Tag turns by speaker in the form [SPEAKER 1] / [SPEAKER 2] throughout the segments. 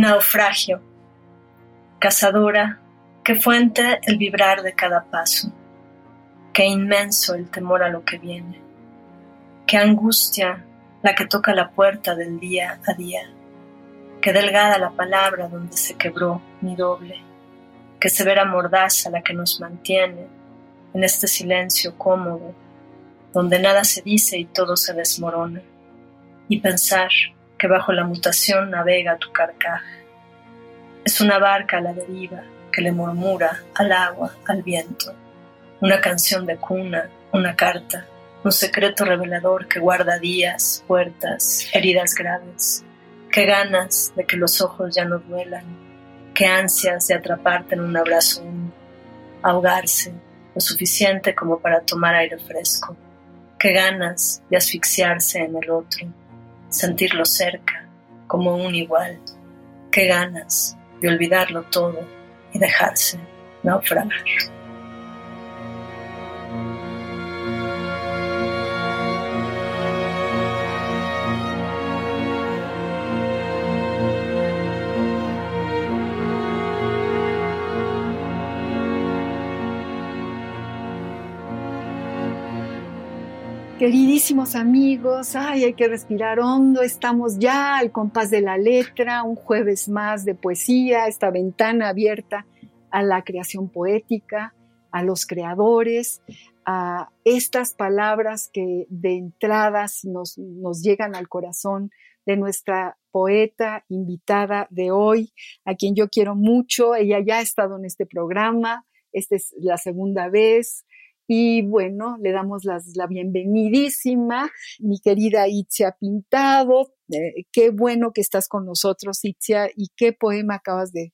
[SPEAKER 1] Naufragio. Cazadora, qué fuente el vibrar de cada paso. Qué inmenso el temor a lo que viene. Qué angustia la que toca la puerta del día a día. Qué delgada la palabra donde se quebró mi doble. Qué severa mordaza la que nos mantiene en este silencio cómodo, donde nada se dice y todo se desmorona. Y pensar que bajo la mutación navega tu carcaj. Es una barca a la deriva que le murmura al agua, al viento, una canción de cuna, una carta, un secreto revelador que guarda días, puertas, heridas graves. Qué ganas de que los ojos ya no duelan, qué ansias de atraparte en un abrazo hondo, ahogarse lo suficiente como para tomar aire fresco, qué ganas de asfixiarse en el otro sentirlo cerca, como un igual. Qué ganas de olvidarlo todo y dejarse naufragar.
[SPEAKER 2] Queridísimos amigos, ay, hay que respirar hondo, estamos ya al compás de la letra, un jueves más de poesía, esta ventana abierta a la creación poética, a los creadores, a estas palabras que de entradas nos, llegan al corazón de nuestra poeta invitada de hoy, a quien yo quiero mucho, ella ya ha estado en este programa, esta es la segunda vez, y bueno, le damos la bienvenidísima, mi querida Itzia Pintado. Eh, qué bueno que estás con nosotros, Itzia, y qué poema acabas de,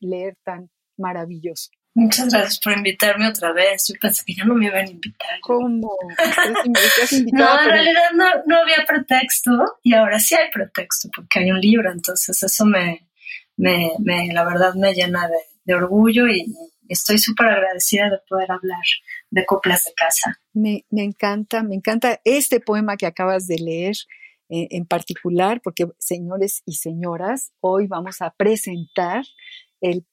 [SPEAKER 2] leer tan maravilloso.
[SPEAKER 1] Muchas gracias por invitarme otra vez. Yo pensé que ya no me iban a invitar.
[SPEAKER 2] ¿Cómo?
[SPEAKER 1] no, en realidad no, no, había pretexto y ahora sí hay pretexto porque hay un libro, entonces eso me, me, me la verdad me llena de, de orgullo y, estoy súper agradecida de poder hablar de coplas de casa.
[SPEAKER 2] Me, encanta, me encanta este poema que acabas de leer eh, en particular, porque señores y señoras, hoy vamos a presentar el,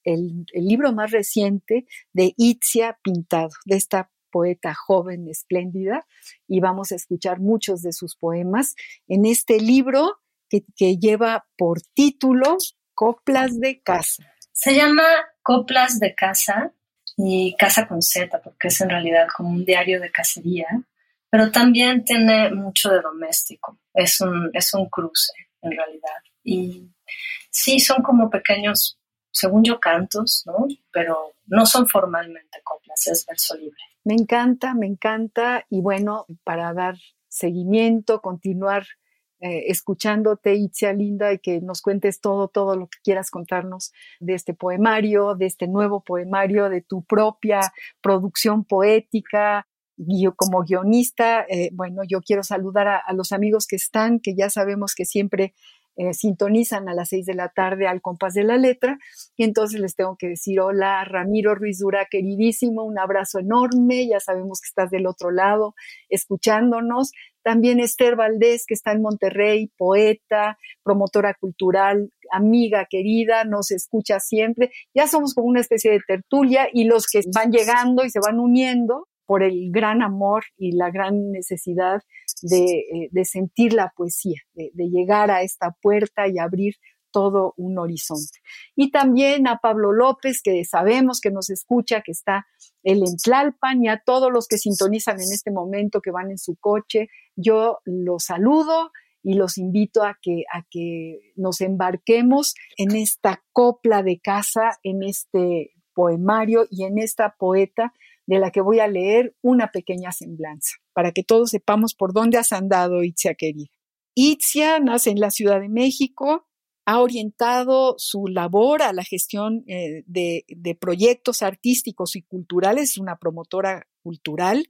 [SPEAKER 2] libro más reciente de Itzia Pintado, de esta poeta joven, espléndida, y vamos a escuchar muchos de sus poemas en este libro que, que lleva por título Coplas de Casa.
[SPEAKER 1] Se llama Coplas de Casa y Casa con Z, porque es en realidad como un diario de cacería, pero también tiene mucho de doméstico. Es un, es un cruce, en realidad. Y sí, son como pequeños, según yo, cantos, ¿no? Pero no son formalmente coplas, es verso libre.
[SPEAKER 2] Me encanta, me encanta. Y bueno, para dar seguimiento, continuar eh, escuchándote, Itzia Linda, y que nos cuentes todo, todo lo que quieras contarnos de este poemario, de este nuevo poemario, de tu propia producción poética. Yo como guionista, eh, bueno, yo quiero saludar a, los amigos que están, que ya sabemos que siempre eh, sintonizan a las seis de la tarde al compás de la letra. Y entonces les tengo que decir, hola, Ramiro Ruiz Dura, queridísimo, un abrazo enorme. Ya sabemos que estás del otro lado escuchándonos. También Esther Valdés, que está en Monterrey, poeta, promotora cultural, amiga querida, nos escucha siempre. Ya somos como una especie de tertulia y los que van llegando y se van uniendo por el gran amor y la gran necesidad de, eh, sentir la poesía, de, de llegar a esta puerta y abrir todo un horizonte. Y también a Pablo López, que sabemos que nos escucha, que está el en Tlalpan, y a todos los que sintonizan en este momento, que van en su coche, yo los saludo y los invito a que, a que nos embarquemos en esta copla de casa, en este poemario y en esta poeta de la que voy a leer una pequeña semblanza, para que todos sepamos por dónde has andado, Itzia querida. Itzia nace en la Ciudad de México, ha orientado su labor a la gestión eh, de, de, proyectos artísticos y culturales, es una promotora cultural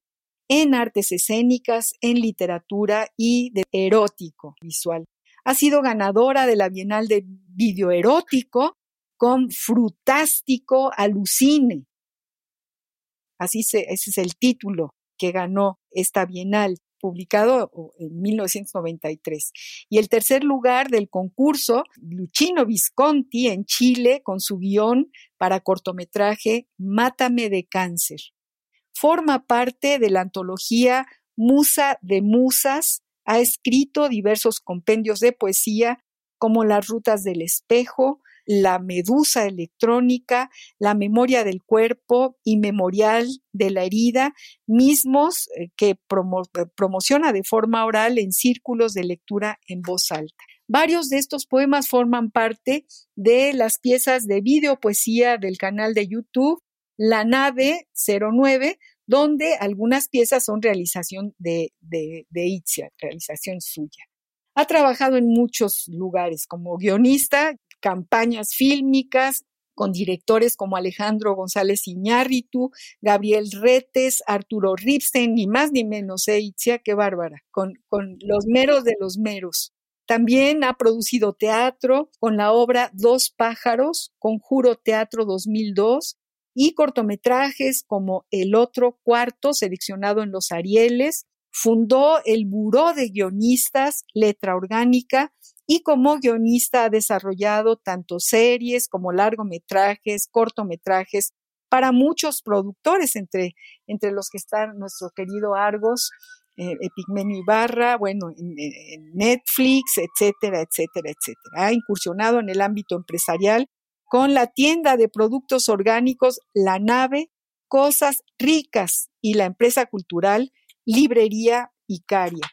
[SPEAKER 2] en artes escénicas, en literatura y de erótico visual. Ha sido ganadora de la Bienal de Video Erótico con Frutástico Alucine. Así se, ese es el título que ganó esta Bienal publicado en 1993. Y el tercer lugar del concurso, Luchino Visconti en Chile, con su guion para cortometraje Mátame de cáncer. Forma parte de la antología Musa de Musas, ha escrito diversos compendios de poesía como Las Rutas del Espejo, la medusa electrónica, la memoria del cuerpo y memorial de la herida, mismos eh, que eh, promociona de forma oral en círculos de lectura en voz alta. Varios de estos poemas forman parte de las piezas de videopoesía del canal de YouTube La Nave 09, donde algunas piezas son realización de, de, de Itzia, realización suya. Ha trabajado en muchos lugares como guionista, campañas fílmicas con directores como Alejandro González Iñárritu, Gabriel Retes, Arturo Ripstein, ni más ni menos, eh, Itzia, qué bárbara, con, con los meros de los meros. También ha producido teatro con la obra Dos pájaros, Conjuro Teatro 2002, y cortometrajes como El otro cuarto, seleccionado en los Arieles. Fundó el Buró de Guionistas, Letra Orgánica, y como guionista ha desarrollado tanto series como largometrajes, cortometrajes para muchos productores, entre, entre los que están nuestro querido Argos, eh, Epigmenio Ibarra, bueno, en, Netflix, etcétera, etcétera, etcétera. Ha incursionado en el ámbito empresarial con la tienda de productos orgánicos La Nave, Cosas Ricas y la empresa cultural Librería Icaria.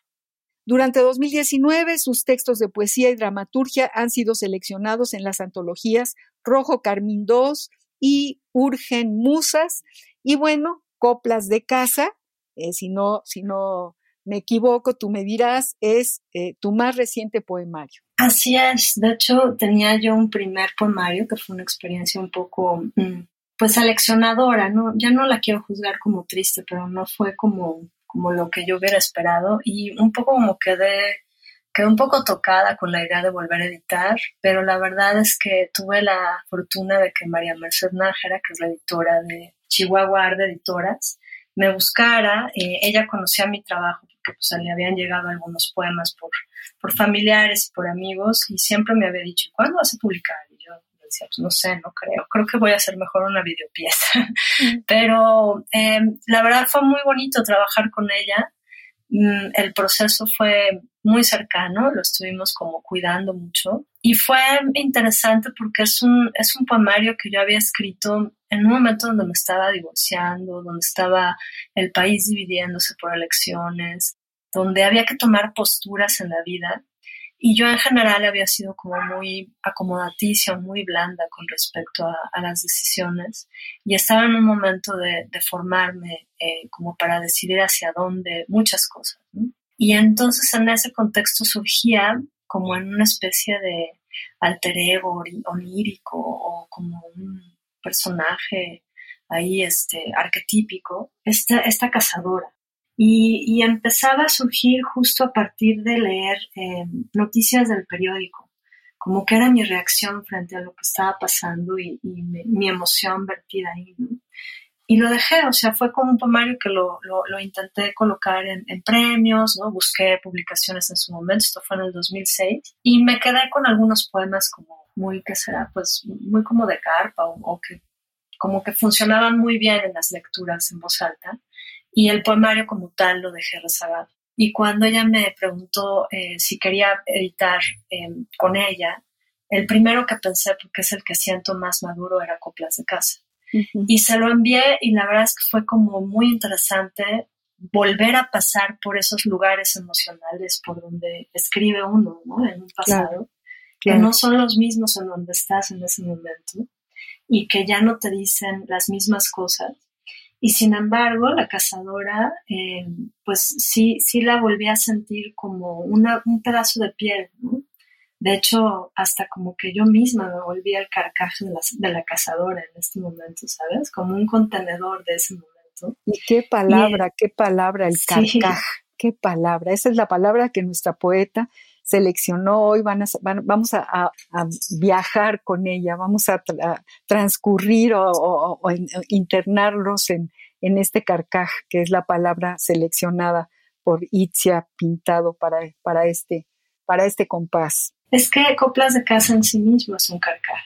[SPEAKER 2] Durante 2019, sus textos de poesía y dramaturgia han sido seleccionados en las antologías Rojo Carmín II y Urgen Musas. Y bueno, Coplas de Casa, eh, si, no, si no me equivoco, tú me dirás, es eh, tu más reciente poemario.
[SPEAKER 1] Así es, de hecho tenía yo un primer poemario que fue una experiencia un poco, mm, pues seleccionadora, ¿no? Ya no la quiero juzgar como triste, pero no fue como como lo que yo hubiera esperado y un poco como quedé, quedé un poco tocada con la idea de volver a editar, pero la verdad es que tuve la fortuna de que María Merced Nájera, que es la editora de Chihuahua Arde Editoras, me buscara, eh, ella conocía mi trabajo porque pues, le habían llegado algunos poemas por, por familiares y por amigos y siempre me había dicho, ¿cuándo vas a publicar? Pues, no sé, no creo, creo que voy a hacer mejor una videopieza. Pero em, la verdad fue muy bonito trabajar con ella. Mm, el proceso fue muy cercano, lo estuvimos como cuidando mucho. Y fue interesante porque es un, es un poemario que yo había escrito en un momento donde me estaba divorciando, donde estaba el país dividiéndose por elecciones, donde había que tomar posturas en la vida y yo en general había sido como muy acomodaticia, muy blanda con respecto a, las decisiones y estaba en un momento de, formarme eh, como para decidir hacia dónde muchas cosas. Y entonces en ese contexto surgía como en una especie de alter ego onírico o como un personaje ahí este, arquetípico, esta, esta cazadora y, empezaba a surgir justo a partir de leer eh, noticias del periódico, como que era mi reacción frente a lo que estaba pasando y, mi emoción vertida ahí. Y lo dejé, o sea, fue como un poemario que lo, lo, intenté colocar en, premios, ¿no? Busqué publicaciones en su momento, esto fue en el 2006, y me quedé con algunos poemas como muy, ¿qué será? Pues muy como de carpa o, o que como que funcionaban muy bien en las lecturas en voz alta y el poemario como tal lo dejé rezagado. Y cuando ella me preguntó eh, si quería editar em, con ella, el primero que pensé, porque es el que siento más maduro, era Coplas de Casa. Y se lo envié y la verdad es que fue como muy interesante volver a pasar por esos lugares emocionales por donde escribe uno, ¿no? En un pasado, que no son los mismos en donde estás en ese momento. y que ya no te dicen las mismas cosas. Y sin embargo, la cazadora, eh, pues sí, sí la volví a sentir como una, un pedazo de piel, De hecho, hasta como que yo misma me volví al carcaje de la, de la cazadora en este momento, ¿sabes? Como un contenedor de ese momento.
[SPEAKER 2] Y qué palabra, qué palabra, el carcaj, qué palabra. Esa es la palabra que nuestra poeta seleccionó hoy, van a, vamos a, viajar con ella, vamos a, transcurrir o, internarnos en, este carcaj, que es la palabra seleccionada por Itzia Pintado para, para, este, para este compás.
[SPEAKER 1] Es que Coplas de Casa en sí mismo es un carcaj.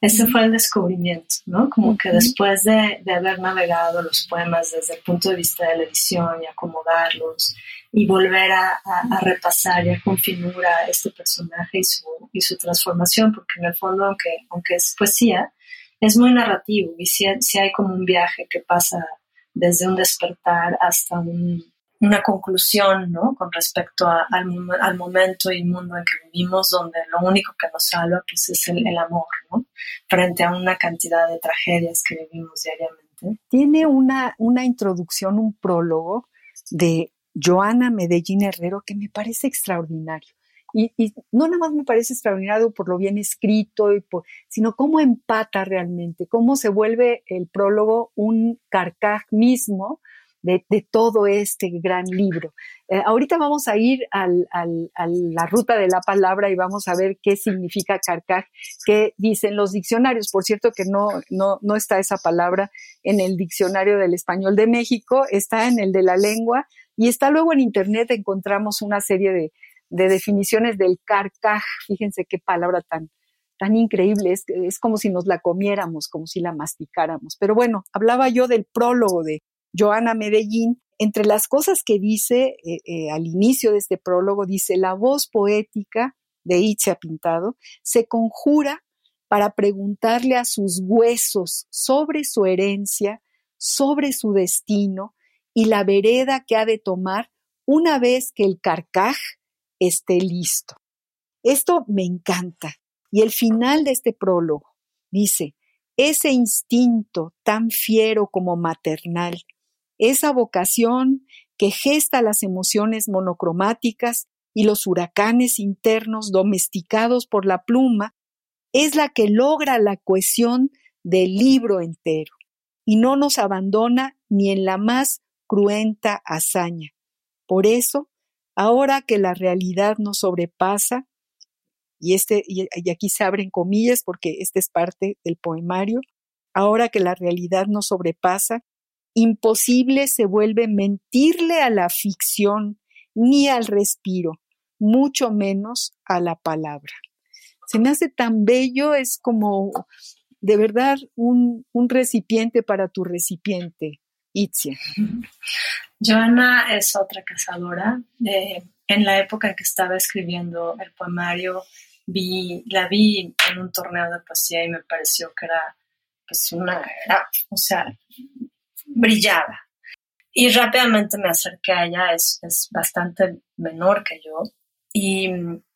[SPEAKER 1] Ese fue el descubrimiento, ¿no? Como que después de, de, haber navegado los poemas desde el punto de vista de la edición y acomodarlos y volver a, a, repasar y a configurar a este personaje y su, y su transformación, porque en el fondo, aunque, aunque es poesía, es muy narrativo y si, si hay como un viaje que pasa desde un despertar hasta un, una conclusión, ¿no? Con respecto al, al, momento y mundo en que vivimos, donde lo único que nos salva, pues, es el, el, amor, ¿no? Frente a una cantidad de tragedias que vivimos diariamente.
[SPEAKER 2] Tiene una, una introducción, un prólogo de Joana Medellín Herrero que me parece extraordinario. Y, no nada más me parece extraordinario por lo bien escrito, y por, sino cómo empata realmente, cómo se vuelve el prólogo un carcaj mismo de, todo este gran libro. Eh, ahorita vamos a ir a la ruta de la palabra y vamos a ver qué significa carcaj, qué dicen los diccionarios. Por cierto que no, no, no está esa palabra en el diccionario del español de México, está en el de la lengua y está luego en internet encontramos una serie de, definiciones del carcaj. Fíjense qué palabra tan, tan increíble, es, como si nos la comiéramos, como si la masticáramos. Pero bueno, hablaba yo del prólogo de, Joana Medellín, entre las cosas que dice eh, eh, al inicio de este prólogo, dice, la voz poética de Itzia Pintado se conjura para preguntarle a sus huesos sobre su herencia, sobre su destino y la vereda que ha de tomar una vez que el carcaj esté listo. Esto me encanta. Y el final de este prólogo dice, ese instinto tan fiero como maternal esa vocación que gesta las emociones monocromáticas y los huracanes internos domesticados por la pluma, es la que logra la cohesión del libro entero y no nos abandona ni en la más cruenta hazaña. Por eso, ahora que la realidad nos sobrepasa, y, este, y aquí se abren comillas porque este es parte del poemario, ahora que la realidad nos sobrepasa, Imposible se vuelve mentirle a la ficción ni al respiro, mucho menos a la palabra. Se me hace tan bello, es como de verdad un, recipiente para tu recipiente, Itzia.
[SPEAKER 1] Joana es otra cazadora. En la época en que estaba escribiendo el poemario, vi, la vi en un torneo de poesía y me pareció que era pues una, o sea, brillaba. Y rápidamente me acerqué a ella, es, es bastante menor que yo, y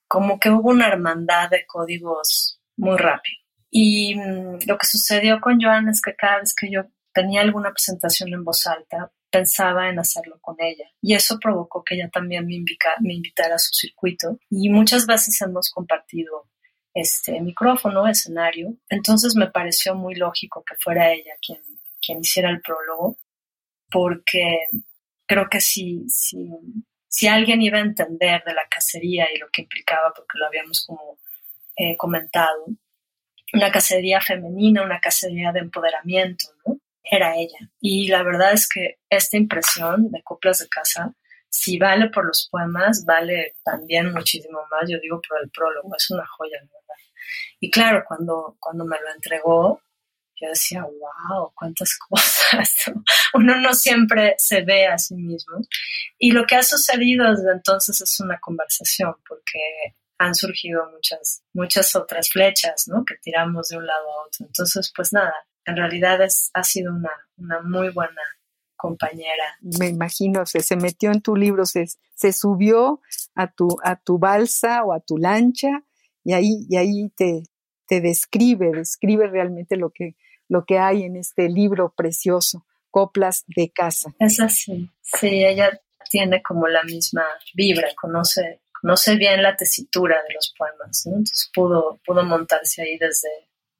[SPEAKER 1] como que hubo una hermandad de códigos muy rápido. Y mm, lo que sucedió con Joan es que cada vez que yo tenía alguna presentación en voz alta, pensaba en hacerlo con ella. Y eso provocó que ella también me, me invitara a su circuito. Y muchas veces hemos compartido este micrófono, escenario. Entonces me pareció muy lógico que fuera ella quien quien hiciera el prólogo, porque creo que si, si, si alguien iba a entender de la cacería y lo que implicaba, porque lo habíamos como eh, comentado, una cacería femenina, una cacería de empoderamiento, ¿no? Era ella. Y la verdad es que esta impresión de coplas de casa, si vale por los poemas, vale también muchísimo más, yo digo por el prólogo, es una joya, ¿verdad? Y claro, cuando, cuando me lo entregó, yo decía, wow, cuántas cosas. Uno no siempre se ve a sí mismo. Y lo que ha sucedido desde entonces es una conversación, porque han surgido muchas, muchas otras flechas, ¿no? Que tiramos de un lado a otro. Entonces, pues nada, en realidad es, ha sido una, una muy buena compañera.
[SPEAKER 2] Me imagino, se, se metió en tu libro, se, se subió a tu, a tu balsa o a tu lancha y ahí, y ahí te, te describe, describe realmente lo que, lo que hay en este libro precioso, Coplas de Casa.
[SPEAKER 1] Es así, sí, ella tiene como la misma vibra, conoce, conoce bien la tesitura de los poemas, entonces pudo, pudo montarse ahí desde,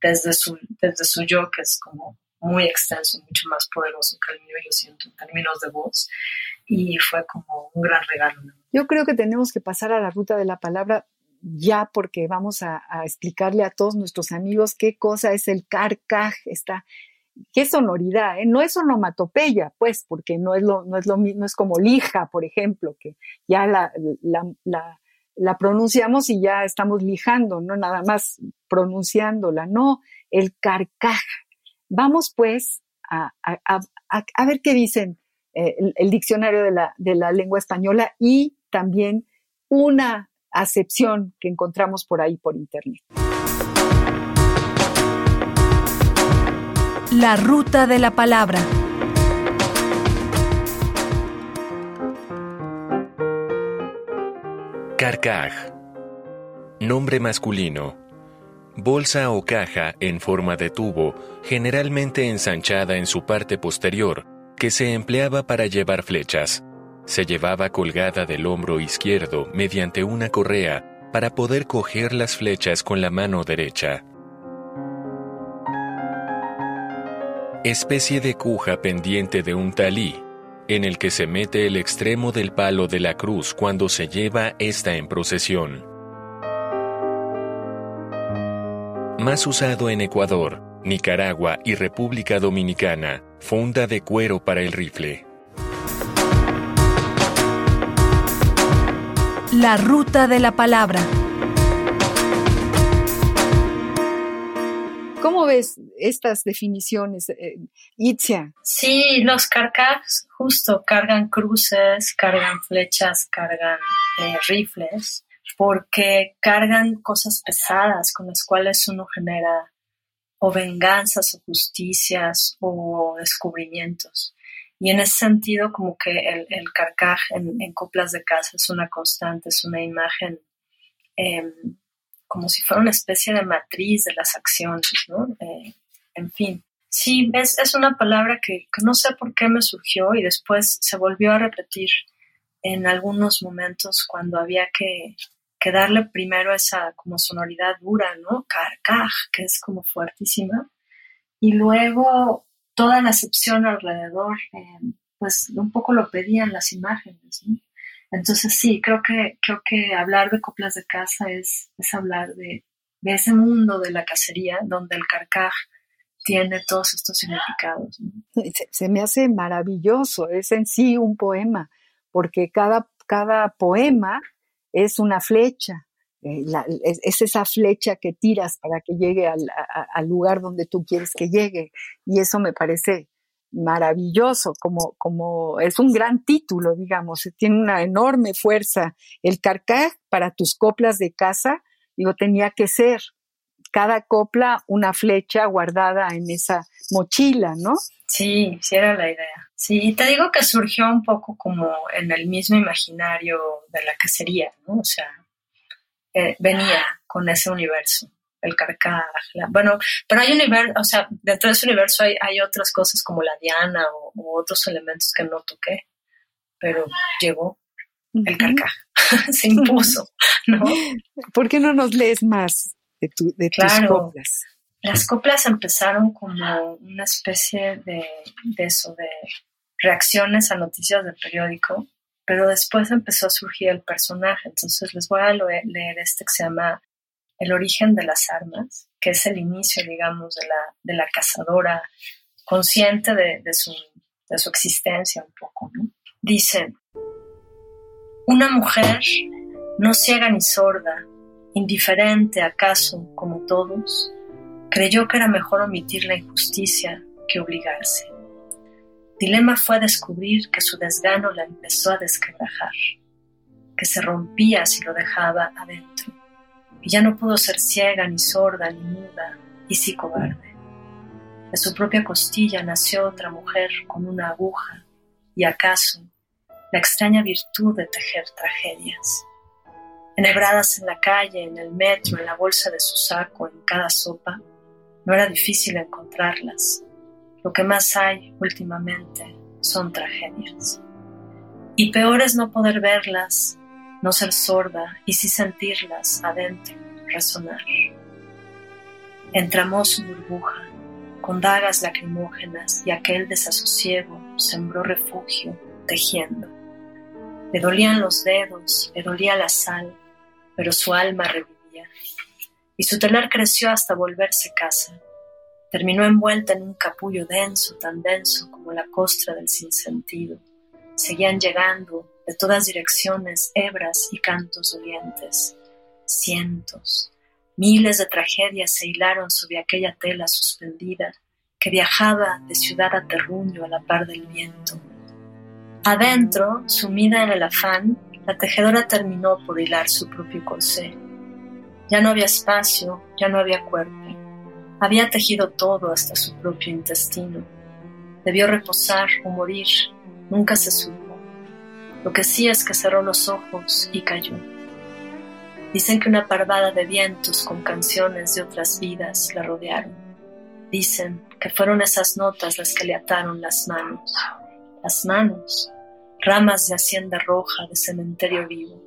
[SPEAKER 1] desde, su, desde su yo, que es como muy extenso, mucho más poderoso que el mío, yo siento, en términos de voz, y fue como un gran regalo.
[SPEAKER 2] Yo creo que tenemos que pasar a la ruta de la palabra ya porque vamos a, explicarle a todos nuestros amigos qué cosa es el carcaj, esta, qué sonoridad, ¿eh? no es onomatopeya, pues, porque no es lo, no es lo no es como lija, por ejemplo, que ya la, la, pronunciamos y ya estamos lijando, no nada más pronunciándola, no, el carcaj. Vamos pues a, ver qué dicen eh, el, diccionario de la, de la lengua española y también una acepción que encontramos por ahí por internet.
[SPEAKER 3] La ruta de la palabra.
[SPEAKER 4] Carcaj. Nombre masculino. Bolsa o caja en forma de tubo, generalmente ensanchada en su parte posterior, que se empleaba para llevar flechas se llevaba colgada del hombro izquierdo mediante una correa para poder coger las flechas con la mano derecha. Especie de cuja pendiente de un talí, en el que se mete el extremo del palo de la cruz cuando se lleva esta en procesión. Más usado en Ecuador, Nicaragua y República Dominicana, funda de cuero para el rifle.
[SPEAKER 3] La ruta de la palabra.
[SPEAKER 2] ¿Cómo ves estas definiciones, eh, Itzia?
[SPEAKER 1] Sí, los carcas justo cargan cruces, cargan flechas, cargan eh, rifles, porque cargan cosas pesadas con las cuales uno genera o venganzas o justicias o descubrimientos. Y en ese sentido, como que el, carcaj en, coplas de casa es una constante, es una imagen em, como si fuera una especie de matriz de las acciones, ¿no? Eh, en fin. Sí, es, es una palabra que, no sé por qué me surgió y después se volvió a repetir en algunos momentos cuando había que, que darle primero esa como sonoridad dura, ¿no? Carcaj, que es como fuertísima. Y luego toda la acepción alrededor, eh, pues un poco lo pedían las imágenes. Entonces sí, creo que, creo que hablar de coplas de casa es, es hablar de, ese mundo de la cacería donde el carcaj tiene todos estos significados.
[SPEAKER 2] Se, me hace maravilloso, es en sí un poema, porque cada, cada poema es una flecha, eh, es, esa flecha que tiras para que llegue al, lugar donde tú quieres que llegue. Y eso me parece maravilloso, como, como es un gran título, digamos, tiene una enorme fuerza. El carcaj para tus coplas de casa, digo, tenía que ser cada copla una flecha guardada en esa mochila, ¿no?
[SPEAKER 1] Sí, sí era la idea. Sí, te digo que surgió un poco como en el mismo imaginario de la cacería, ¿no? O sea, venía con ese universo, el carcaj. bueno, pero hay universo, o sea, dentro de ese universo hay, hay otras cosas como la diana o, otros elementos que no toqué, pero llegó el carcaj, se impuso, ¿no?
[SPEAKER 2] ¿Por qué no nos lees más de, tu, de tus coplas?
[SPEAKER 1] Las coplas empezaron como una especie de, de eso, de reacciones a noticias del periódico pero después empezó a surgir el personaje. Entonces les voy a leer este que se llama El origen de las armas, que es el inicio, digamos, de la, de la cazadora consciente de, su, de su existencia un poco. ¿no? Dice, una mujer no ciega ni sorda, indiferente acaso como todos, creyó que era mejor omitir la injusticia que obligarse. Dilema fue descubrir que su desgano la empezó a desquebrajar, que se rompía si lo dejaba adentro, y ya no pudo ser ciega, ni sorda, ni muda, y sí cobarde. De su propia costilla nació otra mujer con una aguja, y acaso la extraña virtud de tejer tragedias. enhebradas en la calle, en el metro, en la bolsa de su saco, en cada sopa, no era difícil encontrarlas. Lo que más hay últimamente son tragedias. Y peor es no poder verlas, no ser sorda y sí sentirlas adentro, resonar. Entramó su burbuja, con dagas lacrimógenas y aquel desasosiego sembró refugio, tejiendo. Le dolían los dedos, le dolía la sal, pero su alma revivía. Y su telar creció hasta volverse casa. Terminó envuelta en un capullo denso, tan denso como la costra del sinsentido. Seguían llegando de todas direcciones hebras y cantos dolientes. Cientos, miles de tragedias se hilaron sobre aquella tela suspendida que viajaba de ciudad a terruño a la par del viento. Adentro, sumida en el afán, la tejedora terminó por hilar su propio corsé. Ya no había espacio, ya no había cuerpo. Había tejido todo hasta su propio intestino. Debió reposar o morir, nunca se supo. Lo que sí es que cerró los ojos y cayó. Dicen que una parvada de vientos con canciones de otras vidas la rodearon. Dicen que fueron esas notas las que le ataron las manos. Las manos ramas de hacienda roja de cementerio vivo.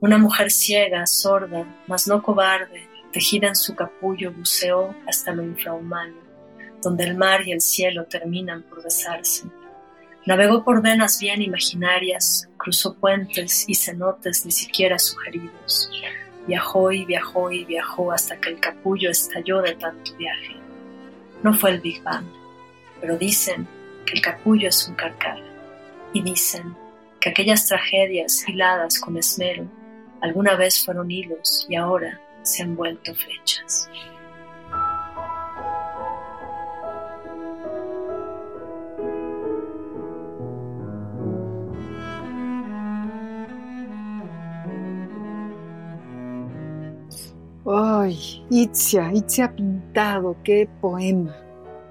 [SPEAKER 1] Una mujer ciega, sorda, mas no cobarde, tejida en su capullo, buceó hasta lo infrahumano, donde el mar y el cielo terminan por besarse. Navegó por venas bien imaginarias, cruzó puentes y cenotes ni siquiera sugeridos. Viajó y viajó y viajó hasta que el capullo estalló de tanto viaje. No fue el Big Bang, pero dicen que el capullo es un carcar y dicen que aquellas tragedias hiladas con esmero alguna vez fueron hilos y ahora se han vuelto flechas.
[SPEAKER 2] Ay, Itzia, Itzia pintado, qué poema,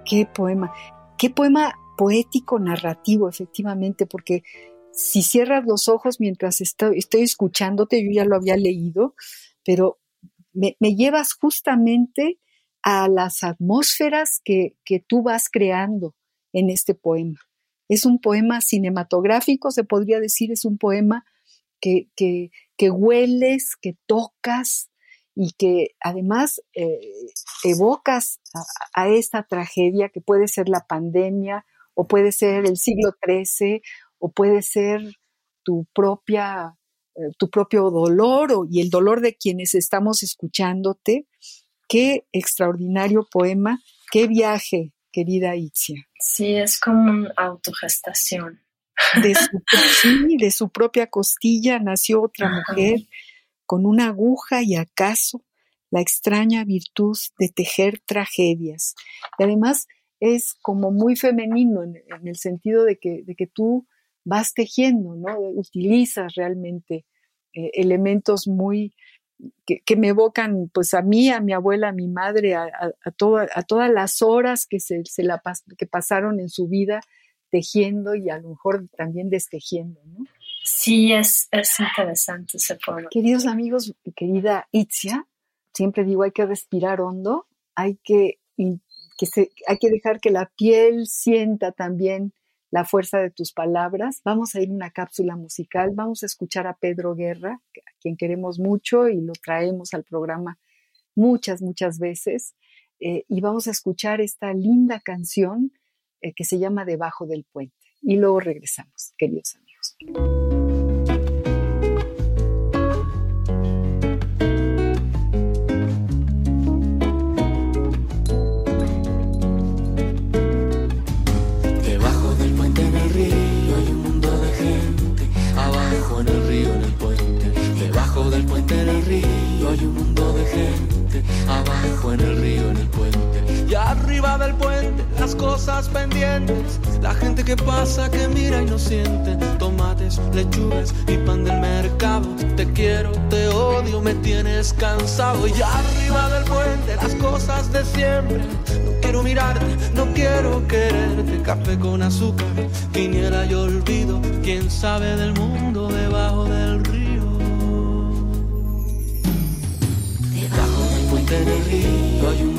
[SPEAKER 2] qué poema, qué poema poético narrativo, efectivamente, porque si cierras los ojos mientras estoy, escuchándote, yo ya lo había leído, pero me, llevas justamente a las atmósferas que, tú vas creando en este poema. Es un poema cinematográfico, se podría decir, es un poema que, que, hueles, que tocas y que además eh, evocas a, esta tragedia que puede ser la pandemia o puede ser el siglo XIII, o puede ser tu propia, eh, tu propio dolor y el dolor de quienes estamos escuchándote. Qué extraordinario poema, qué viaje, querida Itzia.
[SPEAKER 1] Sí, es como una autogestación.
[SPEAKER 2] De su, sí, de su propia costilla nació otra mujer con una aguja y acaso la extraña virtud de tejer tragedias. Y además es como muy femenino en, el sentido de que, de que, tú vas tejiendo, ¿no? Utilizas realmente eh, elementos muy que, me evocan pues a mí, a mi abuela, a mi madre, a, a, a todas las horas que, se, se la, que pasaron en su vida tejiendo y a lo mejor también destejiendo, ¿no?
[SPEAKER 1] Sí, es, es interesante ese poema.
[SPEAKER 2] Queridos amigos, querida Itzia, siempre digo hay que respirar hondo, hay que que hay que dejar que la piel sienta también la fuerza de tus palabras. Vamos a ir a una cápsula musical, vamos a escuchar a Pedro Guerra, a quien queremos mucho y lo traemos al programa muchas, muchas veces. Eh, y vamos a escuchar esta linda canción eh, que se llama Debajo del puente. Y luego regresamos, queridos amigos.
[SPEAKER 5] En cosas pendientes. La gente que pasa, que mira y no siente. Tomates, lechugas y pan del mercado. Te quiero, te odio, me tienes cansado. Y arriba del puente, las cosas de siempre. No quiero mirarte, no quiero quererte. Café con azúcar, quiniela y olvido. Quién sabe del mundo debajo del río. Debajo del puente del río hay un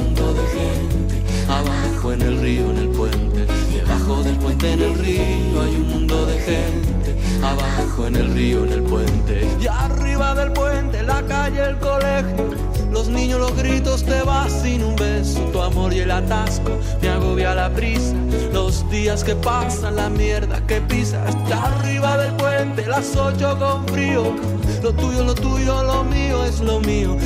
[SPEAKER 5] Abajo en el río, en el puente. Debajo del puente, en el río hay un mundo de gente. Abajo en el río, en el puente. Y arriba del puente, la calle, el colegio. Los niños, los gritos, te vas sin un beso. Tu amor y el atasco me agobia la prisa. Los días que pasan, la mierda que pisas. Y arriba del puente, las ocho con frío. Lo tuyo, lo tuyo, lo mío es lo mío.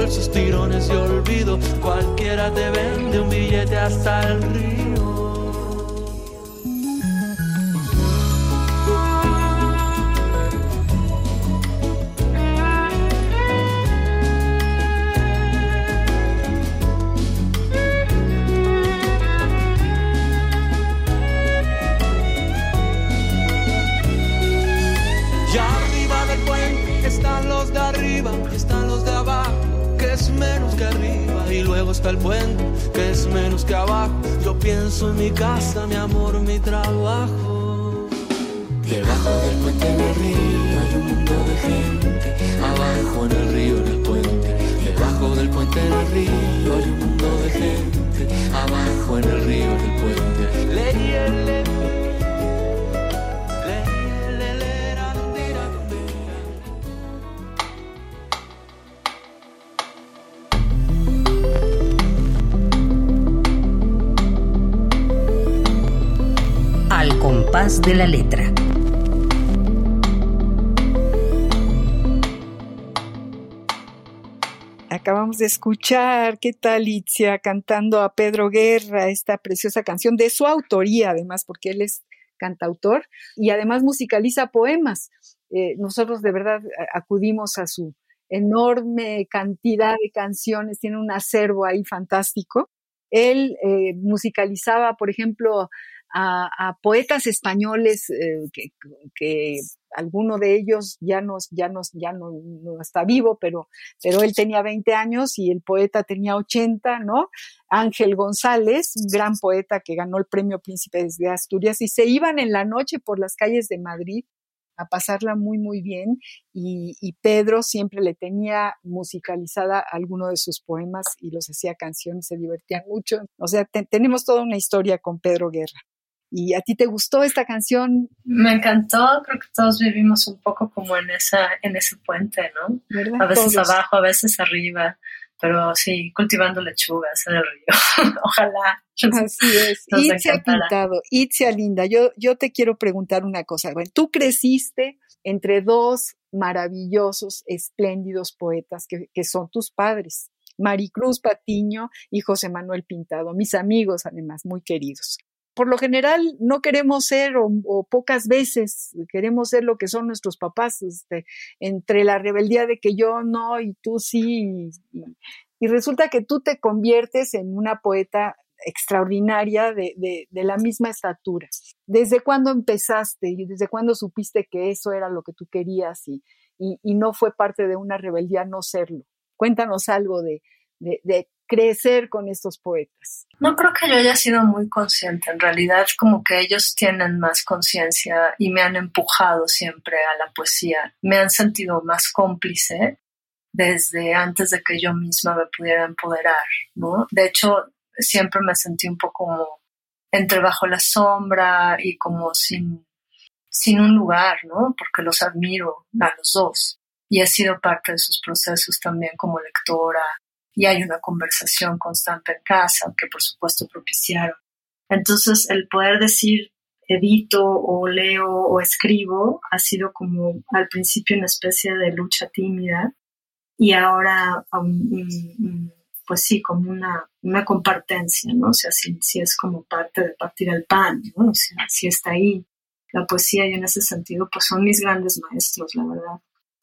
[SPEAKER 5] Bolsos, tirones y olvido. Cualquiera te vende un billete hasta el río. El puente, que es menos que abajo. Yo pienso en mi casa, mi amor, mi trabajo. Debajo del puente en el río hay un mundo de gente. Abajo en el río, en el puente. Debajo del puente en el río hay un mundo de gente. Abajo en el río, en el puente.
[SPEAKER 6] De la letra.
[SPEAKER 2] Acabamos de escuchar, ¿qué tal Itzia cantando a Pedro Guerra esta preciosa canción de su autoría, además, porque él es cantautor y además musicaliza poemas. Eh, nosotros de verdad acudimos a su enorme cantidad de canciones, tiene un acervo ahí fantástico. Él eh, musicalizaba, por ejemplo, a, poetas españoles eh, que, alguno de ellos ya, nos, ya, ya no, no está vivo, pero pero él tenía 20 años y el poeta tenía 80, ¿no? Ángel González, un gran poeta que ganó el premio Príncipe de Asturias, y se iban en la noche por las calles de Madrid a pasarla muy, muy bien, y, Pedro siempre le tenía musicalizada alguno de sus poemas y los hacía canciones, se divertían mucho. O sea, te- tenemos toda una historia con Pedro Guerra. ¿Y a ti te gustó esta canción,
[SPEAKER 1] Me encantó, creo que todos vivimos un poco como en esa, en ese puente, ¿no?
[SPEAKER 2] verdad?
[SPEAKER 1] A veces
[SPEAKER 2] Todos.
[SPEAKER 1] abajo, a veces arriba, pero sí, cultivando lechugas en el río. Ojalá.
[SPEAKER 2] Así es. Itzia. Pintado, Itzia Linda, yo, yo te quiero preguntar una cosa. Bueno, tú creciste entre dos maravillosos, espléndidos poetas que, que son tus padres, Maricruz Patiño y José Manuel Pintado, mis amigos además, muy queridos. Por lo general no queremos ser, o, pocas veces queremos ser lo que son nuestros papás, este, entre la rebeldía de que yo no y tú sí, y- resulta que tú te conviertes en una poeta extraordinaria de, de- la misma estatura. ¿Desde cuándo empezaste y desde cuándo supiste que eso era lo que tú querías y, y- y no fue parte de una rebeldía no serlo? Cuéntanos algo de- de crecer con estos poetas.
[SPEAKER 1] No creo que yo haya sido muy consciente. En realidad, como que ellos tienen más conciencia y me han empujado siempre a la poesía. Me han sentido más cómplice desde antes de que yo misma me pudiera empoderar. De hecho, siempre me sentí un poco como entre bajo la sombra y como sin un lugar, ¿no? Porque los admiro a los dos y he sido parte de sus procesos también como lectora y hay una conversación constante en casa que por supuesto propiciaron. Entonces el poder decir edito o leo o escribo ha sido como al principio una especie de lucha tímida y ahora un- un- pues sí, como una, una compartencia, ¿no? O sea, sí es como parte de partir el pan, ¿no? O sea, sí está ahí la poesía y en ese sentido pues son mis grandes maestros, la verdad.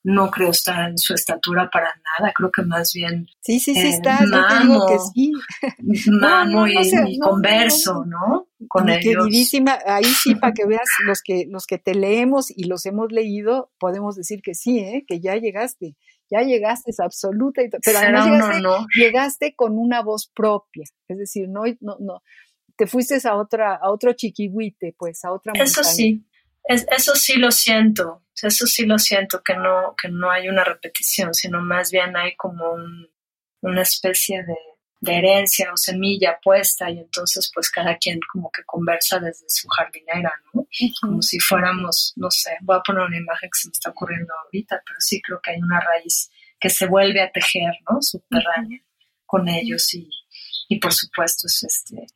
[SPEAKER 1] No creo estar en su estatura para nada, creo que más bien
[SPEAKER 2] Sí, sí, sí
[SPEAKER 1] Eh,
[SPEAKER 2] te digo que sí. no,
[SPEAKER 1] y,
[SPEAKER 2] no no,
[SPEAKER 1] converso, ¿no? Con ellos.
[SPEAKER 2] queridísima, ahí sí, para que veas, los que, los que te leemos y los hemos leído, podemos decir que sí, ¿eh? que ya llegaste, ya llegaste, es absoluta, y pero además llegaste, llegaste con una voz propia, es decir, no, no, no, te fuiste a otra, a otro chiquihuite, pues, a otra
[SPEAKER 1] Eso
[SPEAKER 2] montaña.
[SPEAKER 1] sí, es- eso sí lo siento, eso sí lo siento, que no, que no hay una repetición, sino más bien hay como un, una especie de, herencia o semilla puesta y entonces pues cada quien como que conversa desde su jardinera, ¿no? Como si fuéramos, no sé, voy a poner una imagen que se me está ocurriendo ahorita, pero sí creo que hay una raíz que se vuelve a tejer, ¿no? Subterránea con ellos y, y por supuesto es este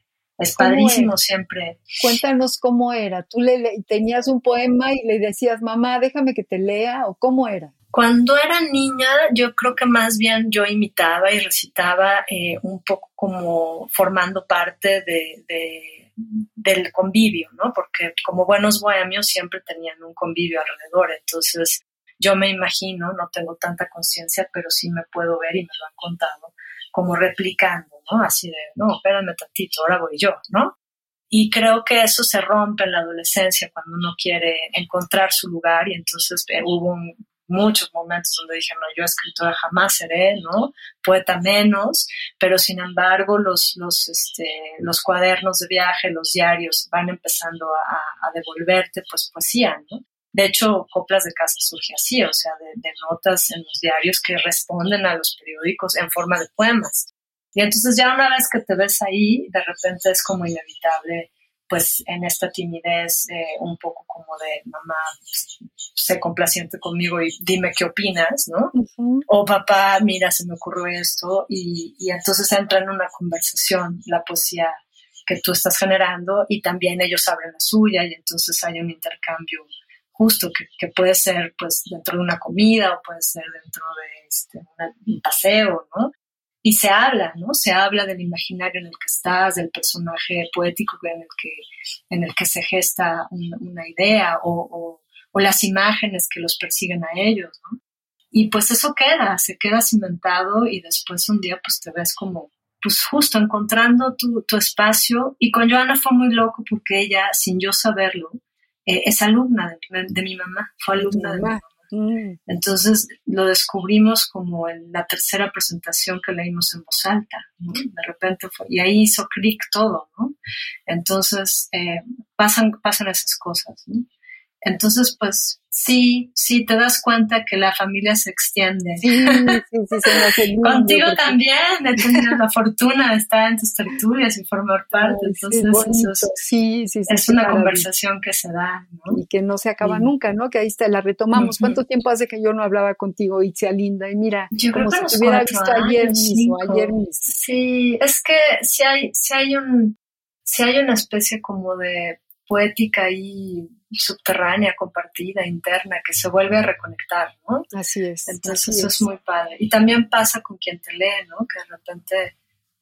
[SPEAKER 1] es padrísimo siempre.
[SPEAKER 2] Cuéntanos cómo era. ¿Tú le, tenías un poema y le decías, mamá, déjame que te lea? ¿O cómo era?
[SPEAKER 1] Cuando era niña, yo creo que más bien yo imitaba y recitaba eh, un poco como formando parte de, del convivio, ¿no? Porque como buenos bohemios siempre tenían un convivio alrededor. Entonces, yo me imagino, no tengo tanta conciencia, pero sí me puedo ver y me lo han contado, como replicando, ¿no? Así de, no, espérame tantito, ahora voy yo, ¿no? Y creo que eso se rompe en la adolescencia cuando uno quiere encontrar su lugar y entonces eh, hubo muchos momentos donde dije, no, yo escritora jamás seré, ¿no? Poeta menos, pero sin embargo los, los, este, los cuadernos de viaje, los diarios van empezando a, a devolverte pues poesía, ¿no? De hecho, Coplas de Casa surge así, o sea, de, notas en los diarios que responden a los periódicos en forma de poemas. Y entonces ya una vez que te ves ahí, de repente es como inevitable, pues en esta timidez, eh, un poco como de mamá, sé complaciente conmigo y dime qué opinas, ¿no? O papá, mira, se me ocurrió esto, y, y entonces entra en una conversación la poesía que tú estás generando y también ellos abren la suya y entonces hay un intercambio justo, que, puede ser pues dentro de una comida o puede ser dentro de este, un paseo, ¿no? Y se habla, ¿no? Se habla del imaginario en el que estás, del personaje poético en el que, en el que se gesta una idea o, o, las imágenes que los persiguen a ellos, ¿no? Y pues eso queda, se queda cimentado y después un día pues te ves como, pues justo encontrando tu, tu espacio. Y con Joana fue muy loco porque ella, sin yo saberlo, eh, es alumna de, mi mamá, fue alumna de mi mamá. Mm. Entonces lo descubrimos como en la tercera presentación que leímos en voz alta, De repente fue, y ahí hizo clic todo, ¿no? Entonces eh, pasan, pasan esas cosas, ¿no? Entonces, pues sí, sí, te das cuenta que la familia se extiende. Sí, sí, sí, Contigo también he tenido la fortuna de estar en tus tertulias y formar parte. Entonces, eso es, sí, sí, es una conversación que se da. ¿no?
[SPEAKER 2] Y que no se acaba nunca, ¿no? Que ahí está, la retomamos. ¿Cuánto tiempo hace que yo no hablaba contigo, Itzia Linda? Y mira,
[SPEAKER 1] yo como si te hubiera visto ayer mismo, ayer mismo. Sí, es que si hay, si hay un, si hay una especie como de poética ahí subterránea, compartida, interna, que se vuelve a reconectar, ¿no?
[SPEAKER 2] Así es.
[SPEAKER 1] Entonces eso es. muy padre. Y también pasa con quien te lee, ¿no? Que de repente